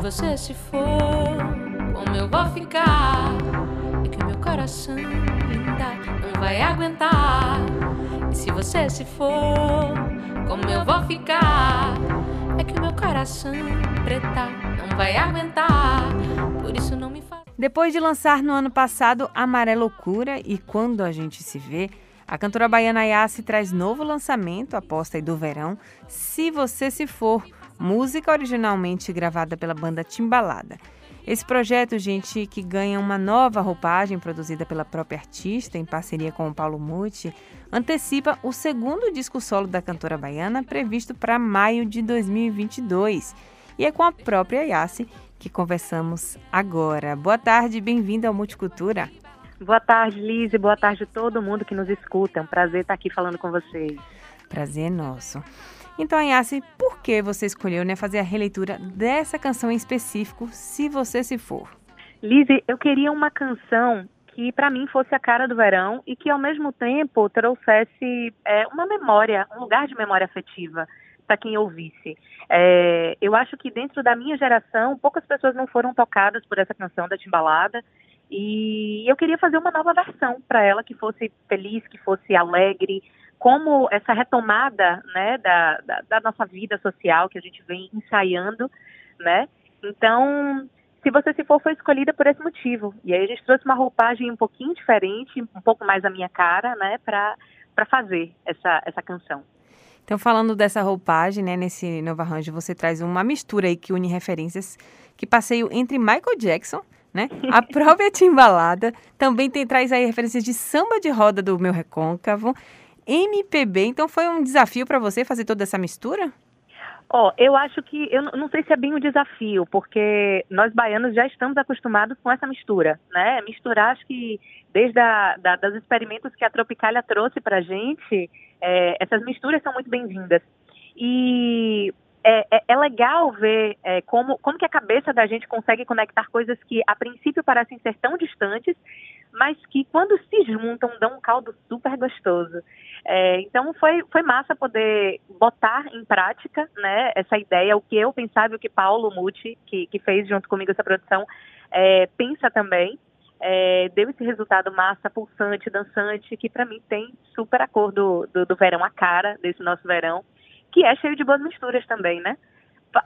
você se for, como eu vou ficar? É que meu coração linda não vai aguentar. E se você se for, como eu vou ficar? É que meu coração preta não vai aguentar. Por isso não me faz. Depois de lançar no ano passado Amarela Cura e Quando a Gente Se Vê, a cantora baiana Yassi traz novo lançamento, aposta aí do verão, Se Você Se For, música originalmente gravada pela banda Timbalada. Esse projeto, gente, que ganha uma nova roupagem produzida pela própria artista em parceria com o Paulo Muti, antecipa o segundo disco solo da cantora baiana previsto para maio de 2022. E é com a própria Yassi que conversamos agora. Boa tarde, bem-vinda ao Multicultura. Boa tarde, Liz, e boa tarde a todo mundo que nos escuta. É um prazer estar aqui falando com vocês. Prazer é nosso. Então, Yassi, por que você escolheu né, fazer a releitura dessa canção em específico, Se Você Se For? Liz, eu queria uma canção que para mim fosse a cara do verão e que ao mesmo tempo trouxesse é, uma memória, um lugar de memória afetiva para quem ouvisse. É, eu acho que dentro da minha geração, poucas pessoas não foram tocadas por essa canção da Timbalada e eu queria fazer uma nova versão para ela que fosse feliz, que fosse alegre, como essa retomada né, da, da, da, nossa vida social que a gente vem ensaiando, né? Então, se você se for, foi escolhida por esse motivo. E aí a gente trouxe uma roupagem um pouquinho diferente, um pouco mais a minha cara, né, para fazer essa, essa canção. Então, falando dessa roupagem, né, nesse novo arranjo, você traz uma mistura aí que une referências que passeio entre Michael Jackson né? A própria timbalada também tem, traz aí referências de samba de roda do meu recôncavo, MPB. Então foi um desafio para você fazer toda essa mistura? Ó, oh, eu acho que, eu não sei se é bem um desafio, porque nós baianos já estamos acostumados com essa mistura, né? Misturar, acho que desde a, da, experimentos que a Tropicália trouxe pra gente, é, essas misturas são muito bem-vindas. E é, é, é, legal ver é, como, como que a cabeça da gente consegue conectar coisas que a princípio parecem ser tão distantes, mas que quando se juntam dão um caldo super gostoso. É, então foi, foi massa poder botar em prática né, essa ideia, o que eu pensava e o que Paulo Muti, que, que fez junto comigo essa produção, é, pensa também. É, deu esse resultado massa, pulsante, dançante, que para mim tem super a cor do, do, do verão, a cara desse nosso verão que é cheio de boas misturas também, né?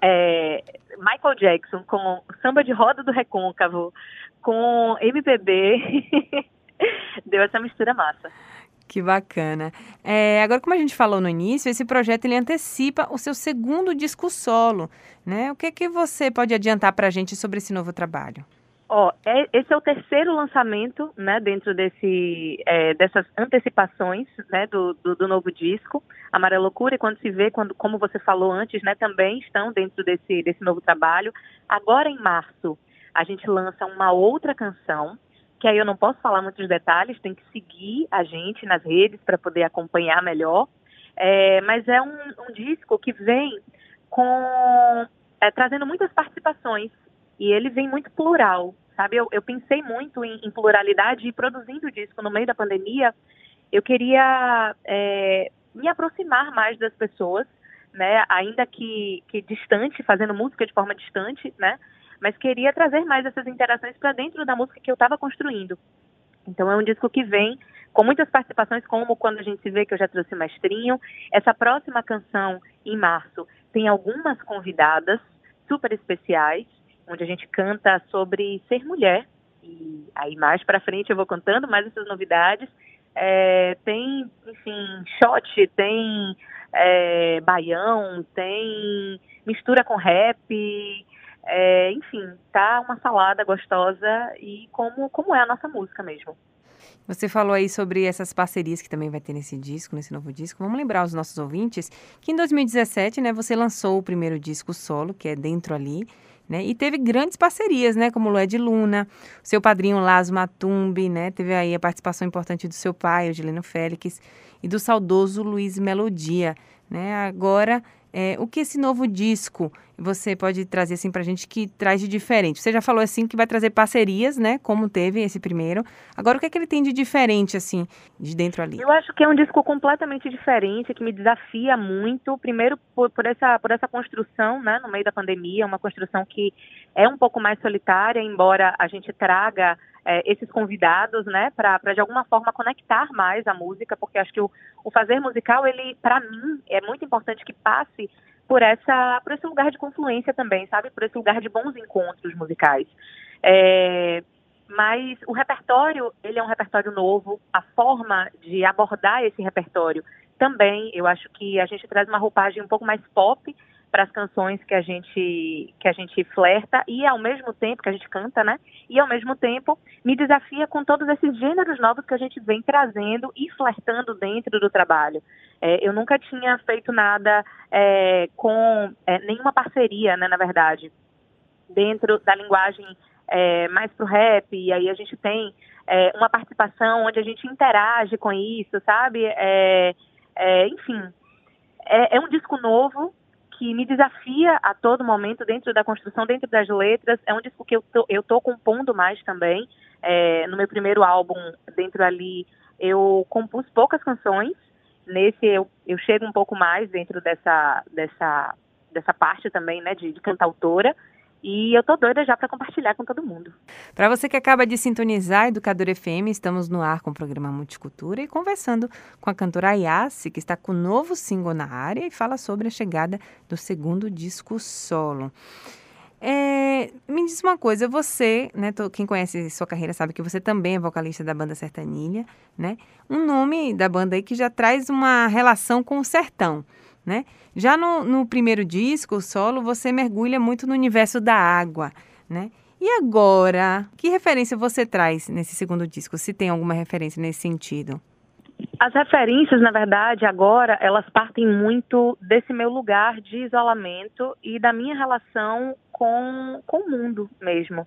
É, Michael Jackson com samba de roda do recôncavo, com MPB, deu essa mistura massa. Que bacana. É, agora, como a gente falou no início, esse projeto ele antecipa o seu segundo disco solo, né? O que é que você pode adiantar para a gente sobre esse novo trabalho? Ó, é, esse é o terceiro lançamento, né, dentro desse, é, dessas antecipações, né, do, do, do, novo disco. Amarela Loucura, e quando se vê, quando, como você falou antes, né, também estão dentro desse, desse novo trabalho. Agora, em março, a gente lança uma outra canção, que aí eu não posso falar muitos detalhes, tem que seguir a gente nas redes para poder acompanhar melhor. É, mas é um, um, disco que vem com é, trazendo muitas participações e ele vem muito plural, sabe? Eu, eu pensei muito em, em, pluralidade e produzindo o disco no meio da pandemia, eu queria é, me aproximar mais das pessoas, né? Ainda que, que distante, fazendo música de forma distante, né? Mas queria trazer mais essas interações para dentro da música que eu estava construindo. Então é um disco que vem com muitas participações, como quando a gente se vê que eu já trouxe mestrinho. Essa próxima canção, em março, tem algumas convidadas super especiais onde a gente canta sobre ser mulher. E aí mais para frente eu vou contando mais essas novidades. É, tem, enfim, shot, tem é, baião, tem mistura com rap, é, enfim, tá uma salada gostosa e como, como é a nossa música mesmo. Você falou aí sobre essas parcerias que também vai ter nesse disco, nesse novo disco. Vamos lembrar os nossos ouvintes que em 2017, né, você lançou o primeiro disco solo, que é Dentro Ali, né? E teve grandes parcerias, né? Como Lué de Luna, seu padrinho Lazo Matumbi, né? Teve aí a participação importante do seu pai, o Gileno Félix, e do saudoso Luiz Melodia, né? Agora é, o que esse novo disco você pode trazer assim pra gente que traz de diferente? Você já falou assim que vai trazer parcerias, né? Como teve esse primeiro. Agora, o que é que ele tem de diferente, assim, de dentro ali? Eu acho que é um disco completamente diferente, que me desafia muito. Primeiro, por, por essa, por essa construção, né, no meio da pandemia, uma construção que é um pouco mais solitária, embora a gente traga é, esses convidados, né, para de alguma forma conectar mais a música, porque acho que o, o fazer musical, ele, para mim, é muito importante que passe por essa, por esse lugar de confluência também, sabe, por esse lugar de bons encontros musicais. É, mas o repertório, ele é um repertório novo, a forma de abordar esse repertório também, eu acho que a gente traz uma roupagem um pouco mais pop, para as canções que a gente que a gente flerta e ao mesmo tempo que a gente canta, né? E ao mesmo tempo me desafia com todos esses gêneros novos que a gente vem trazendo e flertando dentro do trabalho. É, eu nunca tinha feito nada é, com é, nenhuma parceria, né? Na verdade, dentro da linguagem é, mais pro rap e aí a gente tem é, uma participação onde a gente interage com isso, sabe? É, enfim, é, um disco novo que me desafia a todo momento dentro da construção, dentro das letras. É um disco que eu tô, eu tô compondo mais também. É, no meu primeiro álbum, dentro ali, eu compus poucas canções. Nesse eu, eu chego um pouco mais dentro dessa, dessa, dessa parte também, né, de, de cantautora. E eu tô doida já para compartilhar com todo mundo. Para você que acaba de sintonizar Educador FM, estamos no ar com o programa Multicultura e conversando com a cantora Ayase, que está com um novo single na área e fala sobre a chegada do segundo disco solo. É, me diz uma coisa, você, né, tô, quem conhece sua carreira sabe que você também é vocalista da banda Sertanilha, né? Um nome da banda aí que já traz uma relação com o sertão né? Já no, no primeiro disco, o solo, você mergulha muito no universo da água, né? E agora, que referência você traz nesse segundo disco? Se tem alguma referência nesse sentido? As referências, na verdade, agora, elas partem muito desse meu lugar de isolamento e da minha relação com, com o mundo mesmo.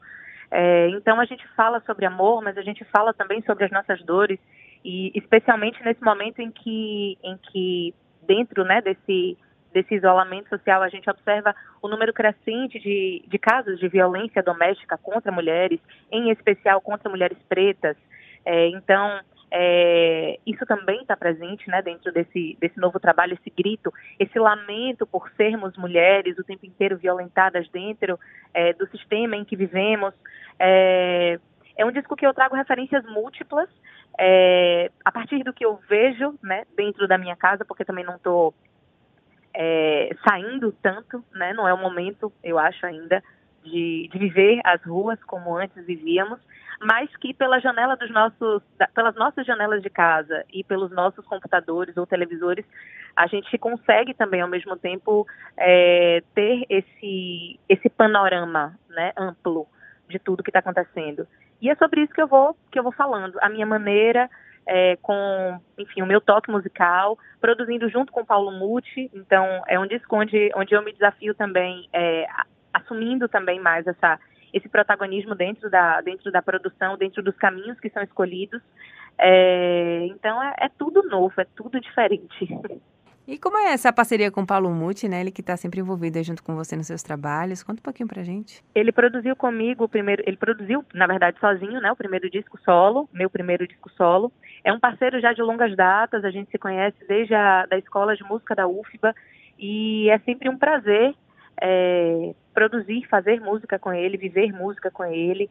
É, então, a gente fala sobre amor, mas a gente fala também sobre as nossas dores, e especialmente nesse momento em que, em que dentro né, desse, desse isolamento social, a gente observa o número crescente de, de casos de violência doméstica contra mulheres, em especial contra mulheres pretas. É, então, é, isso também está presente né, dentro desse, desse novo trabalho, esse grito, esse lamento por sermos mulheres o tempo inteiro violentadas dentro é, do sistema em que vivemos. É, é um disco que eu trago referências múltiplas, é, a partir do que eu vejo né, dentro da minha casa, porque também não estou é, saindo tanto, né, não é o momento, eu acho ainda, de, de, viver as ruas como antes vivíamos, mas que pela janela dos nossos, pelas nossas janelas de casa e pelos nossos computadores ou televisores, a gente consegue também ao mesmo tempo é, ter esse, esse panorama né, amplo de tudo que está acontecendo. E é sobre isso que eu vou que eu vou falando, a minha maneira é, com, enfim, o meu toque musical, produzindo junto com o Paulo Muti. Então, é um disco onde, onde eu me desafio também, é, assumindo também mais essa, esse protagonismo dentro da, dentro da produção, dentro dos caminhos que são escolhidos. É, então, é, é tudo novo, é tudo diferente. E como é essa parceria com o Paulo Muti, né? Ele que está sempre envolvido junto com você nos seus trabalhos. Conta um pouquinho pra gente. Ele produziu comigo o primeiro, ele produziu, na verdade, sozinho, né? O primeiro disco solo, meu primeiro disco solo. É um parceiro já de longas datas, a gente se conhece desde a da escola de música da UFBA e é sempre um prazer é, produzir, fazer música com ele, viver música com ele.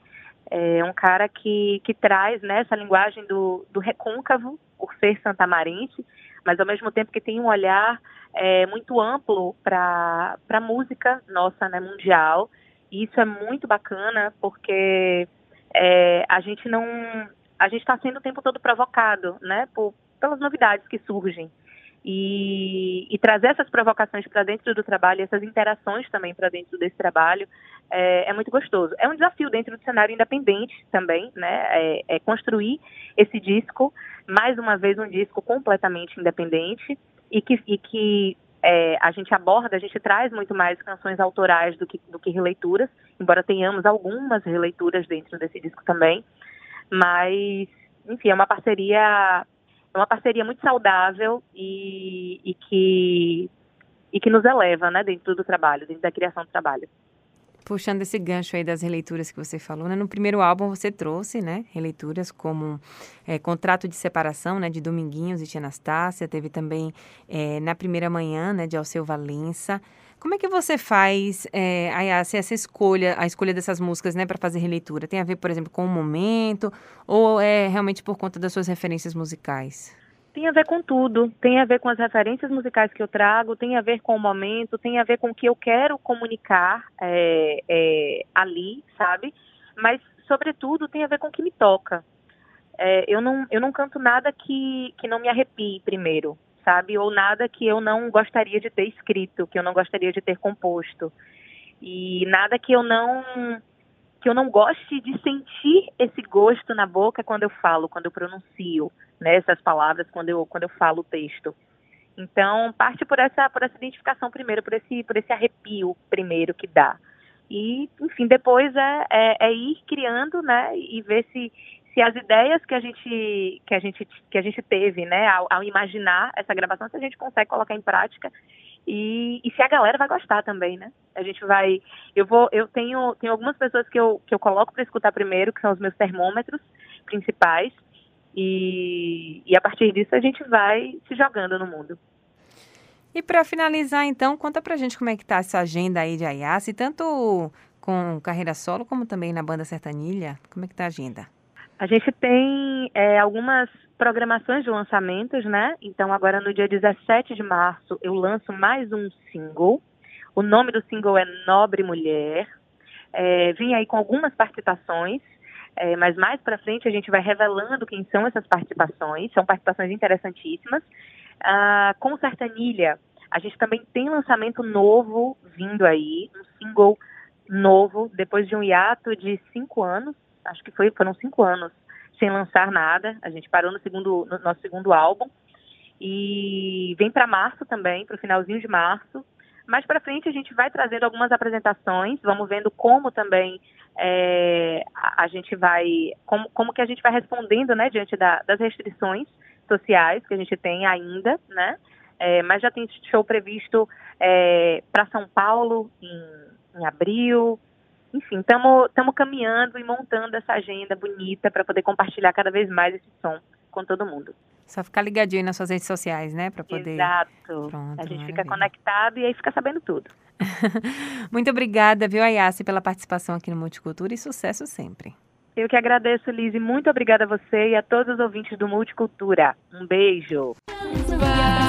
É um cara que, que traz né, essa linguagem do, do recôncavo, por ser santamarense, mas ao mesmo tempo que tem um olhar é, muito amplo para a música nossa, né, mundial. E isso é muito bacana porque é, a gente não. A gente está sendo o tempo todo provocado, né, por, pelas novidades que surgem. E, e, trazer essas provocações para dentro do trabalho, essas interações também para dentro desse trabalho, é, é, muito gostoso. É um desafio dentro do cenário independente também, né? É, é, construir esse disco, mais uma vez um disco completamente independente e que, e que é, a gente aborda, a gente traz muito mais canções autorais do que, do que releituras, embora tenhamos algumas releituras dentro desse disco também. Mas, enfim, é uma parceria uma parceria muito saudável e, e que e que nos eleva, né, dentro do trabalho, dentro da criação do trabalho. Puxando esse gancho aí das releituras que você falou, né? No primeiro álbum você trouxe, né? Releituras como é, Contrato de Separação, né? De Dominguinhos e Tia Anastácia. Teve também é, Na Primeira Manhã, né? De Alceu Valença. Como é que você faz, é, essa escolha, a escolha dessas músicas, né? Para fazer releitura? Tem a ver, por exemplo, com o momento? Ou é realmente por conta das suas referências musicais? Tem a ver com tudo, tem a ver com as referências musicais que eu trago, tem a ver com o momento, tem a ver com o que eu quero comunicar é, é, ali, sabe? Mas, sobretudo, tem a ver com o que me toca. É, eu, não, eu não canto nada que, que não me arrepie primeiro, sabe? Ou nada que eu não gostaria de ter escrito, que eu não gostaria de ter composto. E nada que eu não que eu não goste de sentir esse gosto na boca quando eu falo, quando eu pronuncio né, essas palavras, quando eu, quando eu falo o texto. Então, parte por essa, por essa identificação primeiro, por esse, por esse arrepio primeiro que dá. E, enfim, depois é, é, é ir criando, né, e ver se, se as ideias que a gente que a gente que a gente teve, né, ao, ao, imaginar essa gravação, se a gente consegue colocar em prática e, e, se a galera vai gostar também, né? A gente vai, eu vou, eu tenho tenho algumas pessoas que eu que eu coloco para escutar primeiro, que são os meus termômetros principais, e, e a partir disso a gente vai se jogando no mundo. E para finalizar, então, conta pra gente como é que tá essa agenda aí de Ayase, tanto com carreira solo como também na banda Sertanilha. Como é que tá a agenda? A gente tem é, algumas programações de lançamentos, né? Então, agora no dia 17 de março, eu lanço mais um single. O nome do single é Nobre Mulher. É, vim aí com algumas participações, é, mas mais para frente a gente vai revelando quem são essas participações. São participações interessantíssimas. Ah, com Sertanilha, a gente também tem lançamento novo vindo aí, um single novo, depois de um hiato de cinco anos acho que foi, foram cinco anos sem lançar nada. A gente parou no segundo, no nosso segundo álbum e vem para março também, para o finalzinho de março. Mais para frente a gente vai trazendo algumas apresentações, vamos vendo como também é, a, gente vai, como, como que a gente vai respondendo, né, diante da, das restrições sociais que a gente tem ainda, né? É, mas já tem show previsto é, para São Paulo em, em abril, enfim, estamos caminhando e montando essa agenda bonita para poder compartilhar cada vez mais esse som com todo mundo. Só ficar ligadinho nas suas redes sociais, né? Para poder. Exato. Pronto, a gente maravilha. fica conectado e aí fica sabendo tudo. Muito obrigada, viu, Ayase, pela participação aqui no Multicultura e sucesso sempre. Eu que agradeço, Lise. Muito obrigada a você e a todos os ouvintes do Multicultura. Um beijo. Vai,